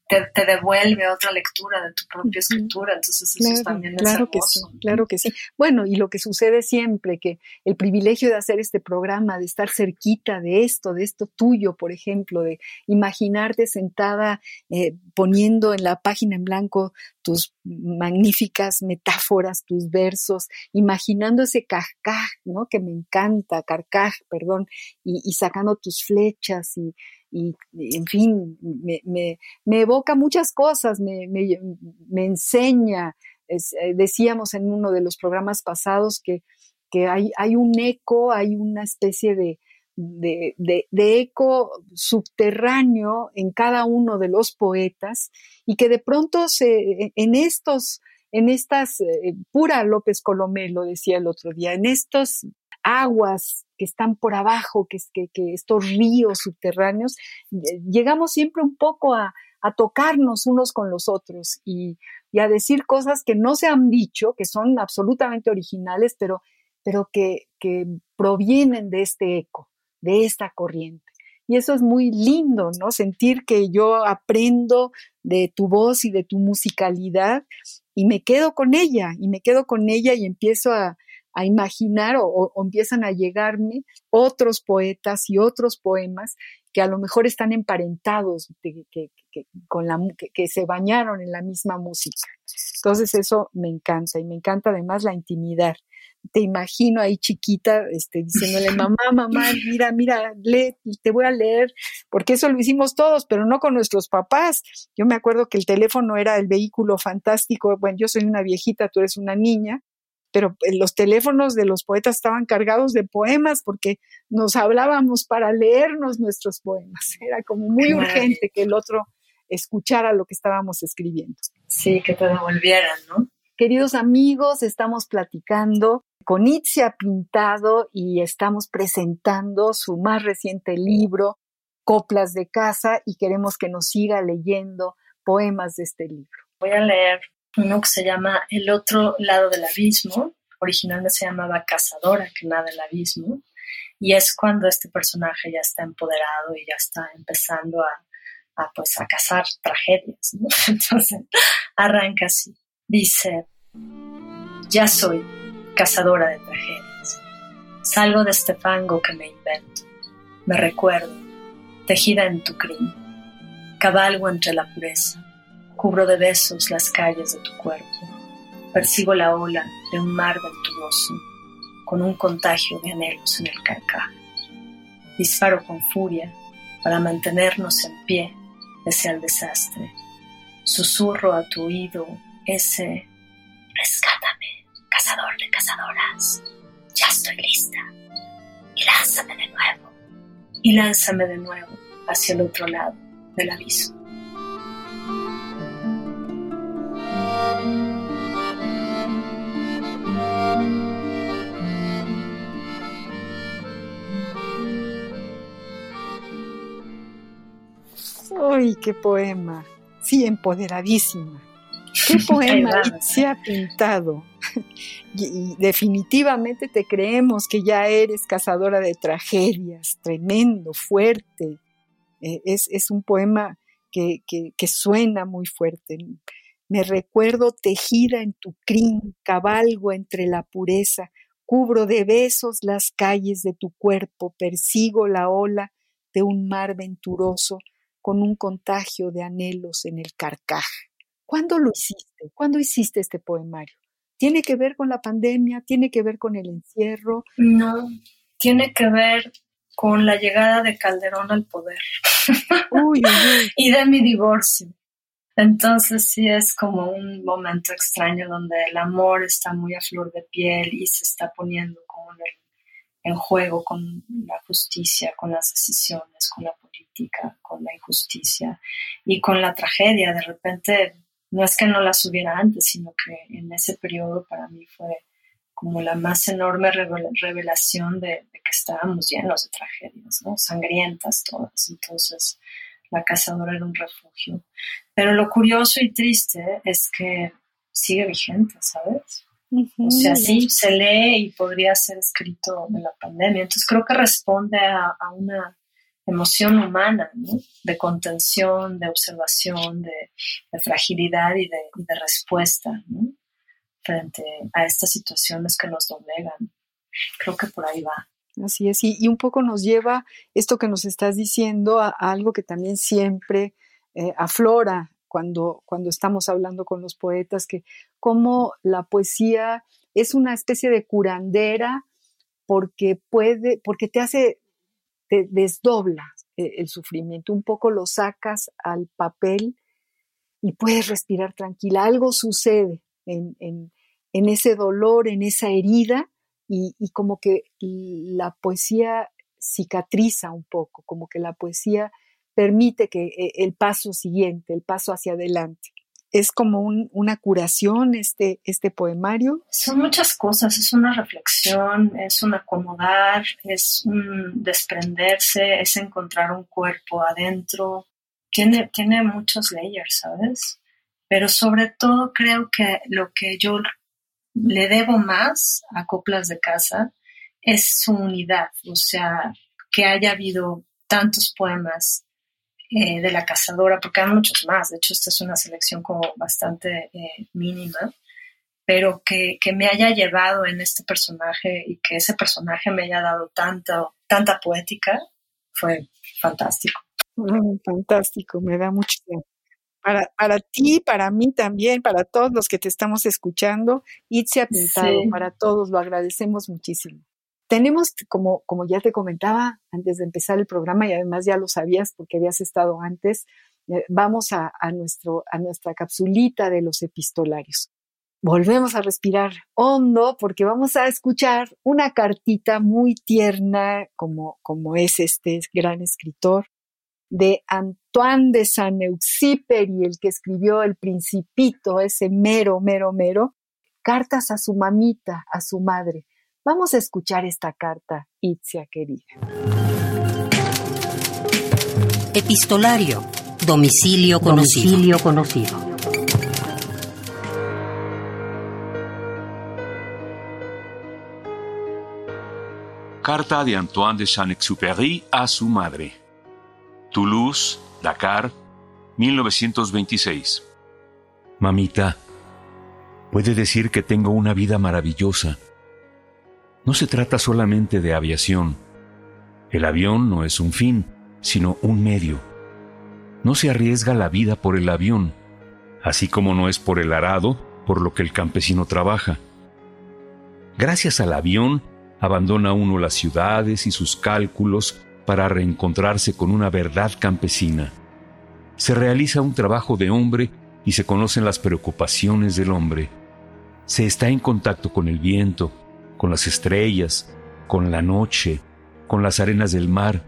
[SPEAKER 1] te, devuelve otra lectura de tu propia escritura. Entonces eso también es
[SPEAKER 2] claro que sí, claro que sí. Bueno, y lo que sucede siempre, que el privilegio de hacer este programa, de estar cerquita de esto, de esto tuyo, por ejemplo, de imaginarte sentada eh, poniendo en la página en blanco tus magníficas metáforas, tus versos, imaginando ese carcaj, ¿no? Que me encanta, carcaj, perdón, y, y sacando tus flechas y y, en fin, me, me, me evoca muchas cosas, me, me enseña. Eh, decíamos en uno de los programas pasados que, que hay, hay un eco, hay una especie de, de, de, eco subterráneo en cada uno de los poetas y que de pronto se, en estos, en estas, eh, pura López Colomé lo decía el otro día, en estos aguas que están por abajo, que, que, que estos ríos subterráneos, eh, llegamos siempre un poco a, tocarnos unos con los otros y, a decir cosas que no se han dicho, que son absolutamente originales, pero, pero que, que provienen de este eco, de esta corriente. Y eso es muy lindo, ¿no? Sentir que yo aprendo de tu voz y de tu musicalidad y me quedo con ella, y me quedo con ella y empiezo a, a imaginar o, empiezan a llegarme otros poetas y otros poemas que a lo mejor están emparentados, que, con la, que, se bañaron en la misma música. Entonces eso me encanta y me encanta además la intimidad. Te imagino ahí chiquita este, diciéndole, mamá, mamá, mira, mira, lee, te voy a leer, porque eso lo hicimos todos, pero no con nuestros papás. Yo me acuerdo que el teléfono era el vehículo fantástico, bueno, yo soy una viejita, tú eres una niña, pero eh, los teléfonos de los poetas estaban cargados de poemas porque nos hablábamos para leernos nuestros poemas. Era como muy urgente que el otro escuchara lo que estábamos escribiendo.
[SPEAKER 1] Sí, que te devolvieran, ¿no?
[SPEAKER 2] Queridos amigos, estamos platicando con Itzia Pintado y estamos presentando su más reciente libro, Coplas de Casa, y queremos que nos siga leyendo poemas de este libro.
[SPEAKER 1] Voy a leer uno que se llama El otro lado del abismo, originalmente se llamaba Cazadora, que nada del abismo, y es cuando este personaje ya está empoderado y ya está empezando a, a pues a cazar tragedias, Entonces arranca así, dice, ya soy cazadora de tragedias, salgo de este fango que me invento, me recuerdo, tejida en tu crimen, cabalgo entre la pureza, Cubro de besos las calles de tu cuerpo. Persigo la ola de un mar venturoso, con un contagio de anhelos en el carcaj. Disparo con furia para mantenernos en pie pese al desastre. Susurro a tu oído ese Rescátame, cazador de cazadoras. Ya estoy lista. Y lánzame de nuevo. Y lánzame de nuevo hacia el otro lado del aviso.
[SPEAKER 2] ¡Ay, qué poema! Sí, empoderadísima. ¿Qué poema se ha pintado? y, definitivamente te creemos que ya eres cazadora de tragedias, tremendo, fuerte. Eh, es, un poema que, que, suena muy fuerte. Me recuerdo tejida en tu crin, cabalgo entre la pureza, cubro de besos las calles de tu cuerpo, persigo la ola de un mar venturoso con un contagio de anhelos en el carcaj. ¿Cuándo lo hiciste? ¿Cuándo hiciste este poemario? ¿Tiene que ver con la pandemia? ¿Tiene que ver con el encierro?
[SPEAKER 1] No, tiene que ver con la llegada de Calderón al poder y de mi divorcio. Entonces sí es como un momento extraño donde el amor está muy a flor de piel y se está poniendo como en juego con la justicia, con las decisiones, con la política, con la injusticia y con la tragedia. De repente no es que no las hubiera antes, sino que en ese periodo para mí fue como la más enorme revelación de, que estábamos llenos de tragedias, ¿no? Sangrientas todas. Entonces, la cazadora era un refugio. Pero lo curioso y triste es que sigue vigente, ¿sabes? O sea, sí, se lee y podría ser escrito en la pandemia. Entonces creo que responde a una emoción humana, de contención, de observación, de, fragilidad y de, respuesta frente a estas situaciones que nos doblegan. Creo que por ahí va.
[SPEAKER 2] Así es, y, un poco nos lleva esto que nos estás diciendo a, algo que también siempre eh, aflora cuando, cuando estamos hablando con los poetas, que como la poesía es una especie de curandera porque puede, porque te hace te desdobla eh, el sufrimiento, un poco lo sacas al papel y puedes respirar tranquila. Algo sucede en, ese dolor, en esa herida, y, como que la poesía cicatriza un poco, como que la poesía permite que eh, el paso siguiente, el paso hacia adelante es como una curación este, este poemario?
[SPEAKER 1] Son muchas cosas, es una reflexión, es un acomodar, es un desprenderse, es encontrar un cuerpo adentro. Tiene, tiene muchos layers, ¿sabes? Pero sobre todo creo que lo que yo le debo más a Coplas de Casa es su unidad, o sea, que haya habido tantos poemas eh, de la cazadora, porque hay muchos más, de hecho esta es una selección como bastante eh, mínima, pero que, me haya llevado en este personaje y que ese personaje me haya dado tanta, tanta poética, fue fantástico.
[SPEAKER 2] Mm, fantástico, me da mucho para, para ti, para mí también, para todos los que te estamos escuchando, ha Pintado, para todos, lo agradecemos muchísimo. Tenemos, como, como ya te comentaba antes de empezar el programa, y además ya lo sabías porque habías estado antes, eh, vamos a, nuestro, a nuestra capsulita de los epistolarios. volvemos a respirar hondo porque vamos a escuchar una cartita muy tierna como, como es este gran escritor de Antoine de Saint-Exupéry, el que escribió El Principito, ese mero, mero, mero, cartas a su mamita, a su madre. Vamos a escuchar esta carta, Itzia querida.
[SPEAKER 6] Epistolario. Domicilio conocido. Domicilio conocido.
[SPEAKER 7] Carta de Antoine de Saint-Exupéry a su madre. Toulouse, Dakar, 1926. Mamita, puede decir que tengo una vida maravillosa. No se trata solamente de aviación. El avión no es un fin, sino un medio. No se arriesga la vida por el avión, así como no es por el arado por lo que el campesino trabaja. Gracias al avión, abandona uno las ciudades y sus cálculos para reencontrarse con una verdad campesina. Se realiza un trabajo de hombre y se conocen las preocupaciones del hombre. Se está en contacto con el viento, con las estrellas, con la noche, con las arenas del mar.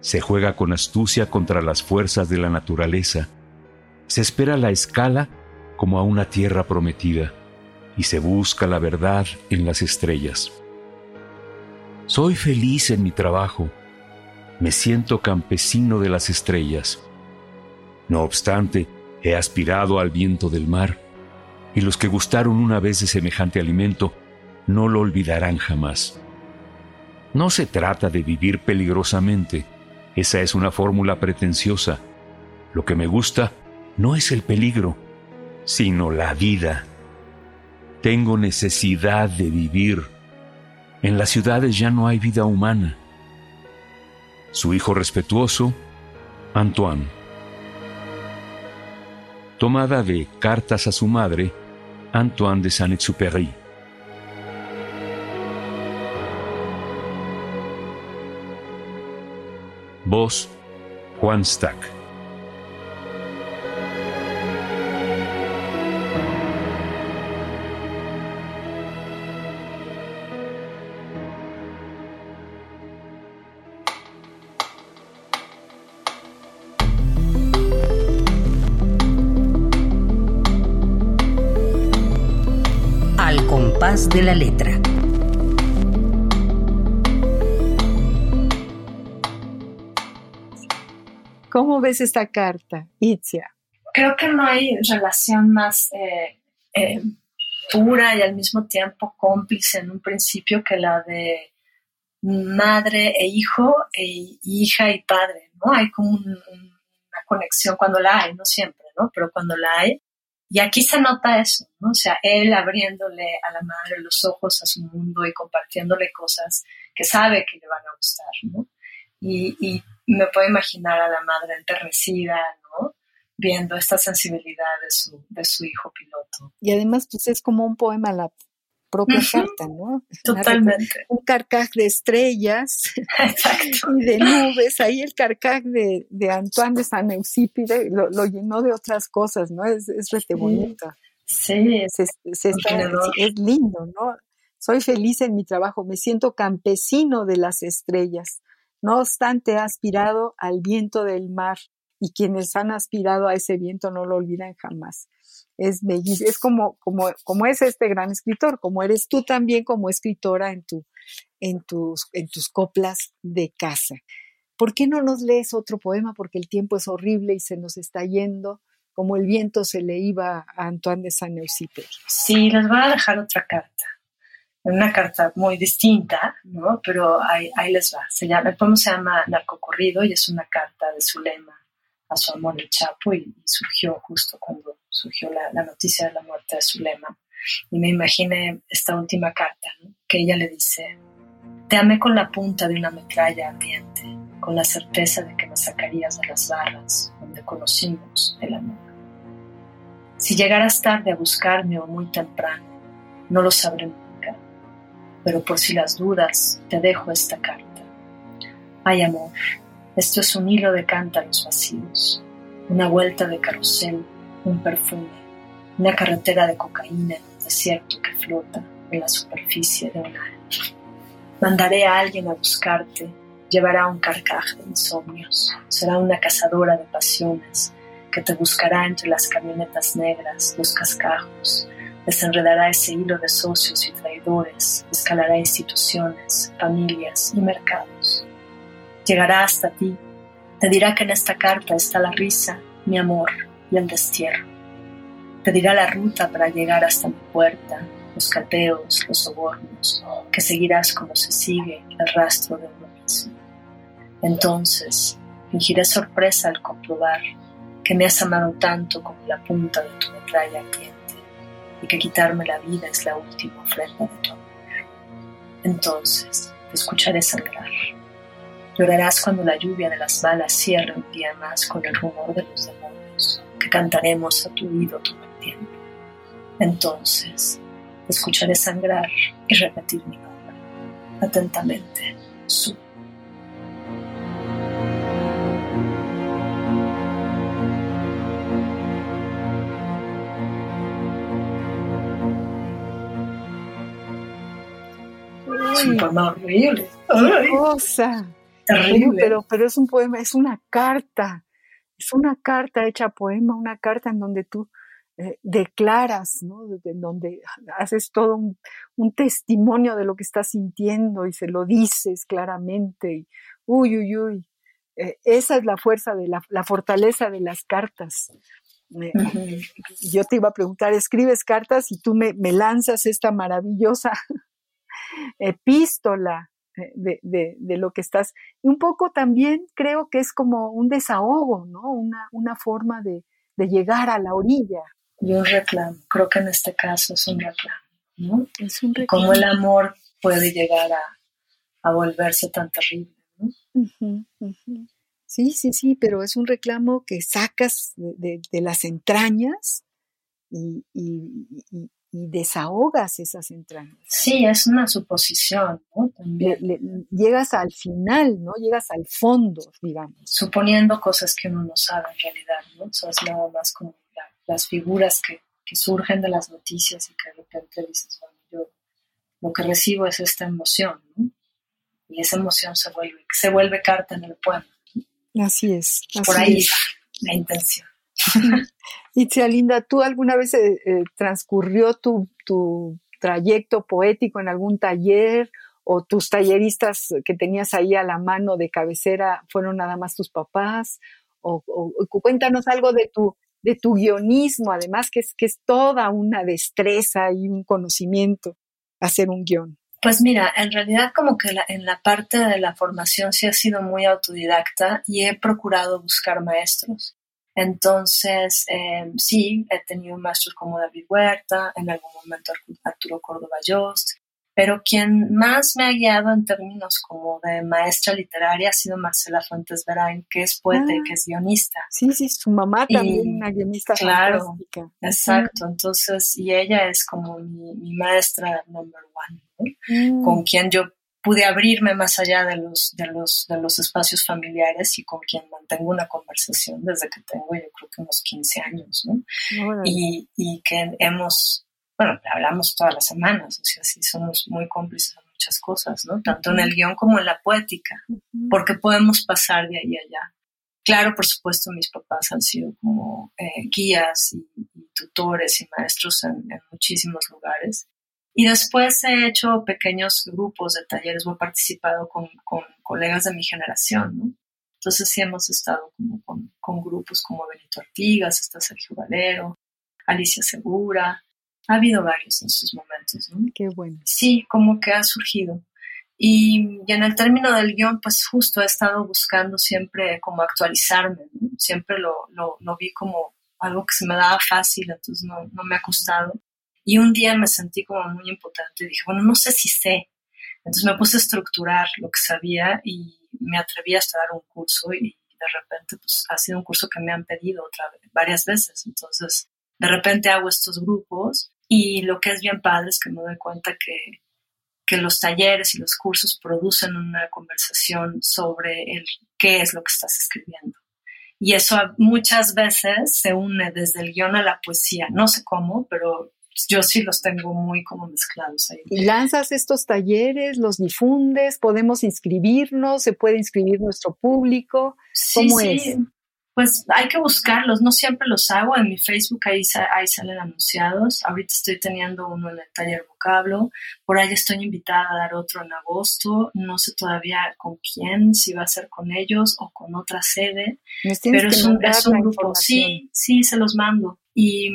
[SPEAKER 7] Se juega con astucia contra las fuerzas de la naturaleza. Se espera la escala como a una tierra prometida y se busca la verdad en las estrellas. Soy feliz en mi trabajo. Me siento campesino de las estrellas. No obstante, he aspirado al viento del mar, y los que gustaron una vez de semejante alimento no lo olvidarán jamás. No se trata de vivir peligrosamente, esa es una fórmula pretenciosa. Lo que me gusta no es el peligro, sino la vida. Tengo necesidad de vivir en las ciudades ya no hay vida humana. Su hijo respetuoso, Antoine. Tomada de Cartas a su madre, Antoine de Saint-Exupéry. Voz, Juan Stack.
[SPEAKER 6] de la letra.
[SPEAKER 2] ¿Cómo ves esta carta, Itzia?
[SPEAKER 1] Creo que no hay relación más eh, eh, y al mismo tiempo cómplice en un principio que la de madre e hijo, e hija y padre, ¿no? Hay como una conexión cuando la hay, no siempre, ¿no? Pero cuando la hay, y aquí se nota eso, ¿no? O sea, él abriéndole a la madre los ojos a su mundo y compartiéndole cosas que sabe que le van a gustar, ¿no? Y, me puedo imaginar a la madre enternecida, ¿no? Viendo esta sensibilidad de su, de su hijo piloto.
[SPEAKER 2] Y además, pues es como un poema la propia carta, ¿no?
[SPEAKER 1] Totalmente.
[SPEAKER 2] Un carcaj de estrellas y de nubes. Ahí el carcaj de, de Antoine de Saint-Exupéry lo, lo, llenó de otras cosas, ¿no? Es, es rete bonito.
[SPEAKER 1] Sí,
[SPEAKER 2] es, es lindo, ¿no? Soy feliz en mi trabajo, me siento campesino de las estrellas. No obstante, he aspirado al viento del mar y quienes han aspirado a ese viento no lo olvidan jamás es es como, como, como es este gran escritor, como eres tú también como escritora en, tu, en, tus, en tus coplas de casa. ¿Por qué no nos lees otro poema? Porque el tiempo es horrible y se nos está yendo, como el viento se le iba a Antoine de Saint-Exupéry.
[SPEAKER 1] Sí, les voy a dejar otra carta. Una carta muy distinta, ¿no? Pero ahí, ahí les va. Se llama, el poema se llama Narcocorrido y es una carta de Zulema a su amor el Chapo y, surgió justo cuando surgió la, noticia de la muerte de Zulema. Y me imaginé esta última carta, que ella le dice, te amé con la punta de una metralla ardiente, con la certeza de que me sacarías de las barras donde conocimos el amor. Si llegaras tarde a buscarme o muy temprano, no lo sabré pero por si las dudas, te dejo esta carta. Ay amor, esto es un hilo de cántaros vacíos, una vuelta de carrusel, un perfume, una carretera de cocaína en un desierto que flota en la superficie de un alma. Mandaré a alguien a buscarte, llevará un carcaje de insomnios, será una cazadora de pasiones que te buscará entre las camionetas negras, los cascajos, desenredará ese hilo de socios y traidores, escalará instituciones, familias y mercados. Llegará hasta ti, te dirá que en esta carta está la risa, mi amor y el destierro. Te dirá la ruta para llegar hasta mi puerta, los cateos, los sobornos, que seguirás como se sigue el rastro de uno mismo. Entonces, fingiré sorpresa al comprobar que me has amado tanto como la punta de tu metralla ardiente y que quitarme la vida es la última ofrenda de tu amor. Entonces, te escucharé sangrar. Llorarás cuando la lluvia de las balas cierre un día más con el rumor de los demonios que cantaremos a tu oído todo el tiempo. Entonces, escucharé sangrar y repetir mi nombre. Atentamente, su. Es un poema horrible.
[SPEAKER 2] ¡Qué cosa!
[SPEAKER 1] Terrible.
[SPEAKER 2] Pero, pero es un poema, es una carta. Es una carta hecha poema, una carta en donde tú eh, declaras, ¿no? En donde haces todo un, un, testimonio de lo que estás sintiendo y se lo dices claramente. Y, uy, uy, uy. Eh, esa es la fuerza de la, la fortaleza de las cartas. Eh. Yo te iba a preguntar, ¿escribes cartas y tú me, me lanzas esta maravillosa epístola eh, de, de, de, lo que estás? Y un poco también creo que es como un desahogo, ¿no? Una, una forma de, de llegar a la orilla.
[SPEAKER 1] Y un reclamo. Creo que en este caso es un reclamo. ¿no?
[SPEAKER 2] Es un
[SPEAKER 1] Y cómo el amor puede llegar a, a volverse tan terrible. ¿no?
[SPEAKER 2] Sí, sí, sí, pero es un reclamo que sacas de, de, de las entrañas y, y, y, y, desahogas esas entrañas.
[SPEAKER 1] Sí, es una suposición, ¿no? También.
[SPEAKER 2] Le, le, llegas al final, ¿no? Llegas al fondo, digamos.
[SPEAKER 1] Suponiendo cosas que uno no sabe en realidad, ¿no? O sea, es nada más como la, las figuras que, que, surgen de las noticias y que de repente dices, bueno, yo lo que recibo es esta emoción, ¿no? Y esa emoción se vuelve, se vuelve carta en el poema.
[SPEAKER 2] Así es. Así
[SPEAKER 1] Por ahí
[SPEAKER 2] es.
[SPEAKER 1] va la intención.
[SPEAKER 2] Itzia Linda, ¿tú alguna vez eh, eh, transcurrió tu, tu, trayecto poético en algún taller o tus talleristas que tenías ahí a la mano de cabecera fueron nada más tus papás? O, o, cuéntanos algo de tu, de tu guionismo, además que es, que es toda una destreza y un conocimiento hacer un guion.
[SPEAKER 1] Pues mira, en realidad como que en la parte de la formación sí he sido muy autodidacta y he procurado buscar maestros. Entonces, eh, sí, he tenido maestros como David Huerta, en algún momento Arturo Córdoba Yost, pero quien más me ha guiado en términos como de maestra literaria ha sido Marcela Fuentes Verain, que es poeta ah, y que es guionista.
[SPEAKER 2] Sí, sí, su mamá también, y, una guionista
[SPEAKER 1] claro,
[SPEAKER 2] fantástica.
[SPEAKER 1] Exacto, entonces, y ella es como mi, mi maestra number one, ¿no? mm. con quien yo pude abrirme más allá de los, de, los, de los espacios familiares y con quien mantengo una conversación desde que tengo yo creo que unos 15 años, ¿no? Bueno. Y, y que hemos, bueno, hablamos todas las semanas, o sea, sí somos muy cómplices en muchas cosas, ¿no? Tanto en el guion como en la poética, porque podemos pasar de ahí a allá. Claro, por supuesto, mis papás han sido como eh, guías y, y, tutores y maestros en, en muchísimos lugares. Y después he hecho pequeños grupos de talleres, o he participado con, con, colegas de mi generación, ¿no? Entonces sí hemos estado como con, con, grupos como Benito Artigas, está Sergio Valero, Alicia Segura, ha habido varios en sus momentos, ¿no?
[SPEAKER 2] Qué bueno.
[SPEAKER 1] Sí, como que ha surgido. Y, y en el término del guion, pues justo he estado buscando siempre como actualizarme, ¿no? Siempre lo, lo, lo vi como algo que se me daba fácil, entonces no, no me ha costado. Y un día me sentí como muy impotente dije, bueno, no sé si sé. Entonces me puse a estructurar lo que sabía y me atreví a estudiar un curso y de repente pues ha sido un curso que me han pedido otra vez, varias veces. Entonces de repente hago estos grupos y lo que es bien padre es que me doy cuenta que, que los talleres y los cursos producen una conversación sobre el qué es lo que estás escribiendo y eso muchas veces se une desde el guion a la poesía. No sé cómo, pero yo sí los tengo muy como mezclados ahí.
[SPEAKER 2] Y lanzas estos talleres, los difundes, podemos inscribirnos, se puede inscribir nuestro público. ¿Cómo sí, es?
[SPEAKER 1] Pues hay que buscarlos, no siempre los hago. En mi Facebook ahí, ahí salen anunciados. Ahorita estoy teniendo uno en el taller vocablo. Por ahí estoy invitada a dar otro en agosto. No sé todavía con quién, si va a ser con ellos o con otra sede. Pero es un, es un grupo. Sí, sí, se los mando. Y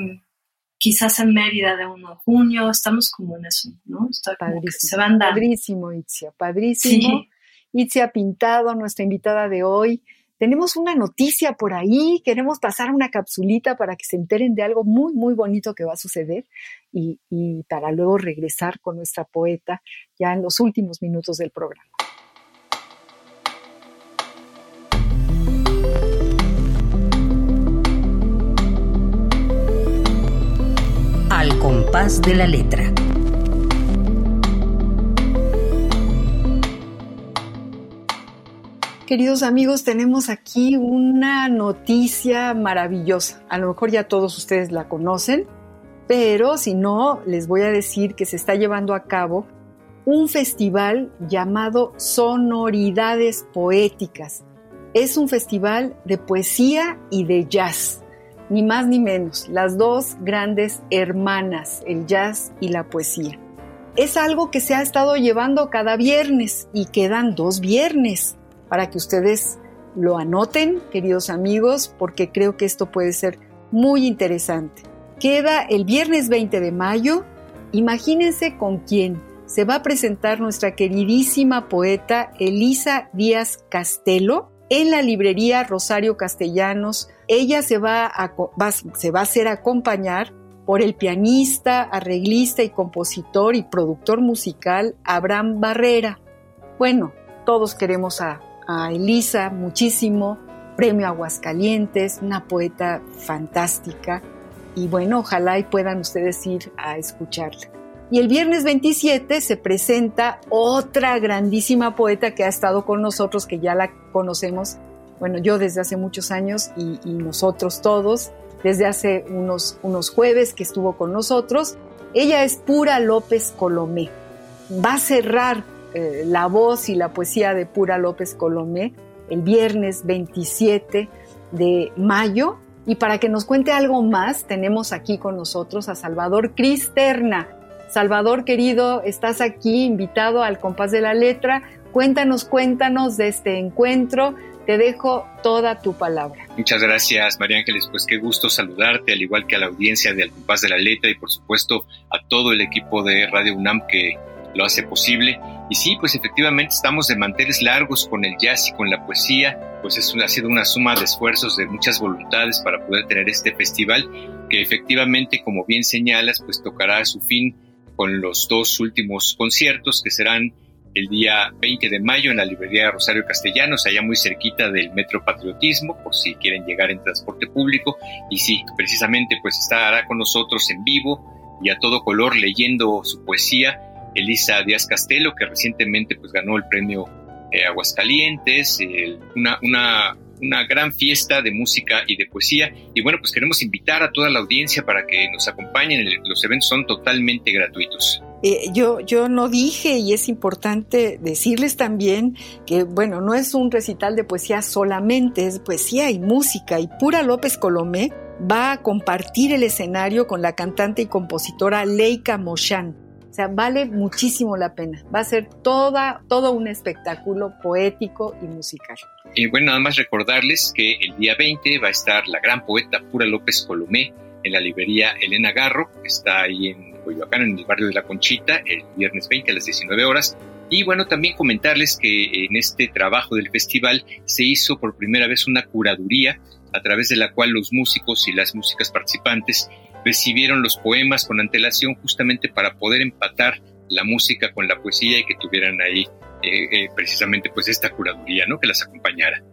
[SPEAKER 1] quizás en Mérida de 1 de junio, estamos como en eso, ¿no?
[SPEAKER 2] Está padrísimo, se van dando. Padrísimo, Itzia, padrísimo. Itzia Pintado, nuestra invitada de hoy. Tenemos una noticia por ahí, queremos pasar una capsulita para que se enteren de algo muy, muy bonito que va a suceder y, para luego regresar con nuestra poeta ya en los últimos minutos del programa.
[SPEAKER 6] Al compás de la letra.
[SPEAKER 2] queridos amigos, tenemos aquí una noticia maravillosa. A lo mejor ya todos ustedes la conocen, pero si no, les voy a decir que se está llevando a cabo un festival llamado Sonoridades Poéticas. Es un festival de poesía y de jazz, ni más ni menos, las dos grandes hermanas, el jazz y la poesía. Es algo que se ha estado llevando cada viernes y quedan dos viernes para que ustedes lo anoten, queridos amigos, porque creo que esto puede ser muy interesante. Queda el viernes 20 de mayo. Imagínense con quién se va a presentar nuestra queridísima poeta Elisa Díaz Castelo en la librería Rosario Castellanos. Ella se va a, se va a hacer acompañar por el pianista, arreglista y compositor y productor musical Abraham Barrera. Bueno, todos queremos a a Elisa muchísimo, Premio Aguascalientes, una poeta fantástica. Y bueno, ojalá y puedan ustedes ir a escucharla. Y el viernes 27 se presenta otra grandísima poeta que ha estado con nosotros, que ya la conocemos, bueno, yo desde hace muchos años y, nosotros todos, desde hace unos, unos jueves que estuvo con nosotros. Ella es Pura López Colomé. Va a cerrar eh, la voz y la poesía de Pura López Colomé el viernes 27 de mayo. Y para que nos cuente algo más, tenemos aquí con nosotros a Salvador Cristerna. Salvador, querido, estás aquí invitado al compás de la letra. Cuéntanos, cuéntanos de este encuentro. Te dejo toda tu palabra.
[SPEAKER 8] Muchas gracias, María Ángeles. Pues qué gusto saludarte, al igual que a la audiencia de Al compás de la letra y por supuesto a todo el equipo de Radio UNAM que lo hace posible. Y sí, pues efectivamente estamos de manteles largos con el jazz y con la poesía, pues es, ha sido una suma de esfuerzos, de muchas voluntades para poder tener este festival, que efectivamente, como bien señalas, pues tocará a su fin con los dos últimos conciertos que serán el día 20 de mayo en la librería Rosario Castellanos, allá muy cerquita del Metro Patriotismo, por si quieren llegar en transporte público. Y sí, precisamente pues estará con nosotros en vivo y a todo color leyendo su poesía Elisa Díaz Castelo, que recientemente pues, ganó el premio eh, Aguascalientes, una, una, una, gran fiesta de música y de poesía. Y bueno, pues queremos invitar a toda la audiencia para que nos acompañen. Los eventos son totalmente gratuitos.
[SPEAKER 2] Eh, yo, yo no dije, y es importante decirles también que, bueno, no es un recital de poesía solamente, es poesía y música. Y Pura López Colomé va a compartir el escenario con la cantante y compositora Leica Moshan. O sea, vale muchísimo la pena. Va a ser toda, todo un espectáculo poético y musical.
[SPEAKER 8] Y bueno, nada más recordarles que el día 20 va a estar la gran poeta Pura López Colomé en la librería Elena Garro, que está ahí en Coyoacán, en el barrio de La Conchita, el viernes 20 a las 19 horas. Y bueno, también comentarles que en este trabajo del festival se hizo por primera vez una curaduría a través de la cual los músicos y las músicas participantes recibieron los poemas con antelación justamente para poder empatar la música con la poesía y que tuvieran ahí eh, eh, precisamente pues esta curaduría, ¿no? Que las acompañara.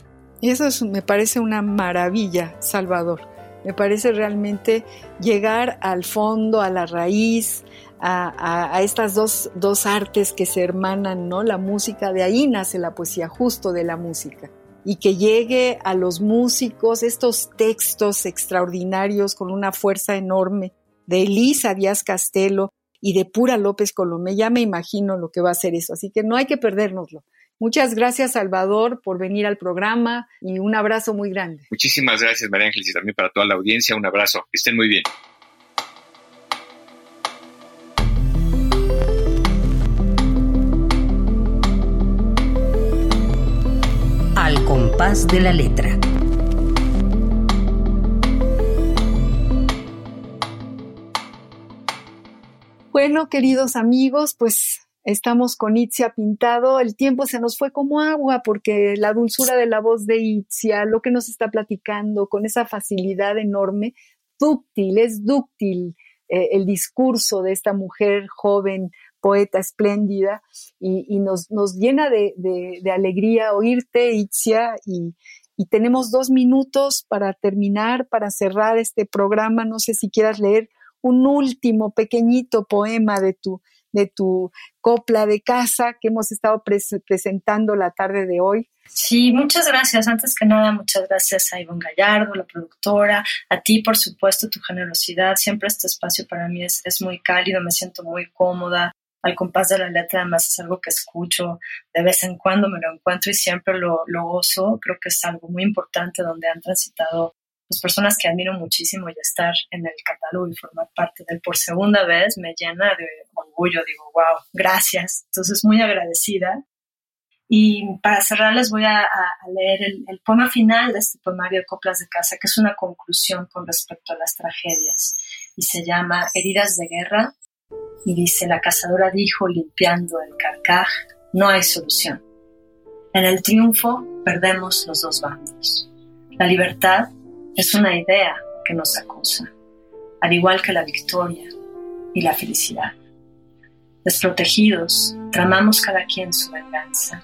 [SPEAKER 2] Y eso me parece una maravilla, Salvador. Me parece realmente llegar al fondo, a la raíz, a, a, estas dos, dos, artes que se hermanan, ¿no? La música, de ahí nace la poesía, justo de la música. Y que llegue a los músicos estos textos extraordinarios con una fuerza enorme de Elisa Díaz Castelo y de Pura López Colomé. Ya me imagino lo que va a ser eso, así que no hay que perdérnoslo. Muchas gracias, Salvador, por venir al programa y un abrazo muy grande.
[SPEAKER 8] Muchísimas gracias, María Ángeles, y también para toda la audiencia. Un abrazo. Que estén muy bien.
[SPEAKER 6] Compás de la letra.
[SPEAKER 2] Bueno, queridos amigos, pues estamos con Itzia Pintado. El tiempo se nos fue como agua porque la dulzura de la voz de Itzia, lo que nos está platicando con esa facilidad enorme, dúctil, es dúctil eh, el discurso de esta mujer joven, poeta espléndida, y, nos, nos, llena de, de, alegría oírte, Itzia, y, y tenemos dos minutos para terminar, para cerrar este programa. No sé si quieras leer un último pequeñito poema de tu, de tu copla de casa que hemos estado presentando la tarde de hoy.
[SPEAKER 1] Sí, muchas gracias. Antes que nada, muchas gracias a Ivonne Gallardo, la productora, a ti, por supuesto, tu generosidad. Siempre este espacio para mí es, es muy cálido, me siento muy cómoda. Al compás de la letra, además, es algo que escucho de vez en cuando, me lo encuentro y siempre lo, lo gozo. Creo que es algo muy importante donde han transitado pues, personas que admiro muchísimo y estar en el catálogo y formar parte de él por segunda vez me llena de orgullo. Digo, wow, gracias. Entonces, muy agradecida. Y para cerrar les voy a, leer el, el, poema final de este poemario de Coplas de Casa, que es una conclusión con respecto a las tragedias. Y se llama Heridas de Guerra. Y dice, la cazadora dijo, limpiando el carcaj, no hay solución. En el triunfo perdemos los dos bandos. La libertad es una idea que nos acusa, al igual que la victoria y la felicidad. Desprotegidos, tramamos cada quien su venganza,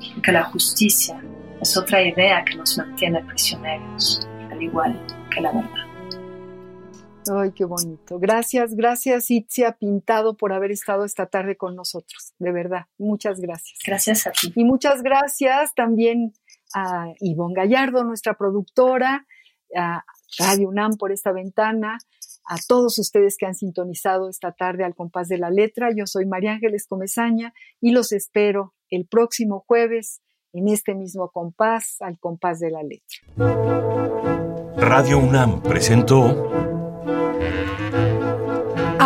[SPEAKER 1] y que la justicia es otra idea que nos mantiene prisioneros, al igual que la verdad.
[SPEAKER 2] Ay, qué bonito. Gracias, gracias Itzia Pintado por haber estado esta tarde con nosotros. De verdad, muchas gracias.
[SPEAKER 1] Gracias a ti.
[SPEAKER 2] Y muchas gracias también a Ivonne Gallardo, nuestra productora, a Radio UNAM por esta ventana, a todos ustedes que han sintonizado esta tarde al compás de la letra. Yo soy María Ángeles Comezaña y los espero el próximo jueves en este mismo compás, al compás de la letra.
[SPEAKER 7] Radio UNAM presentó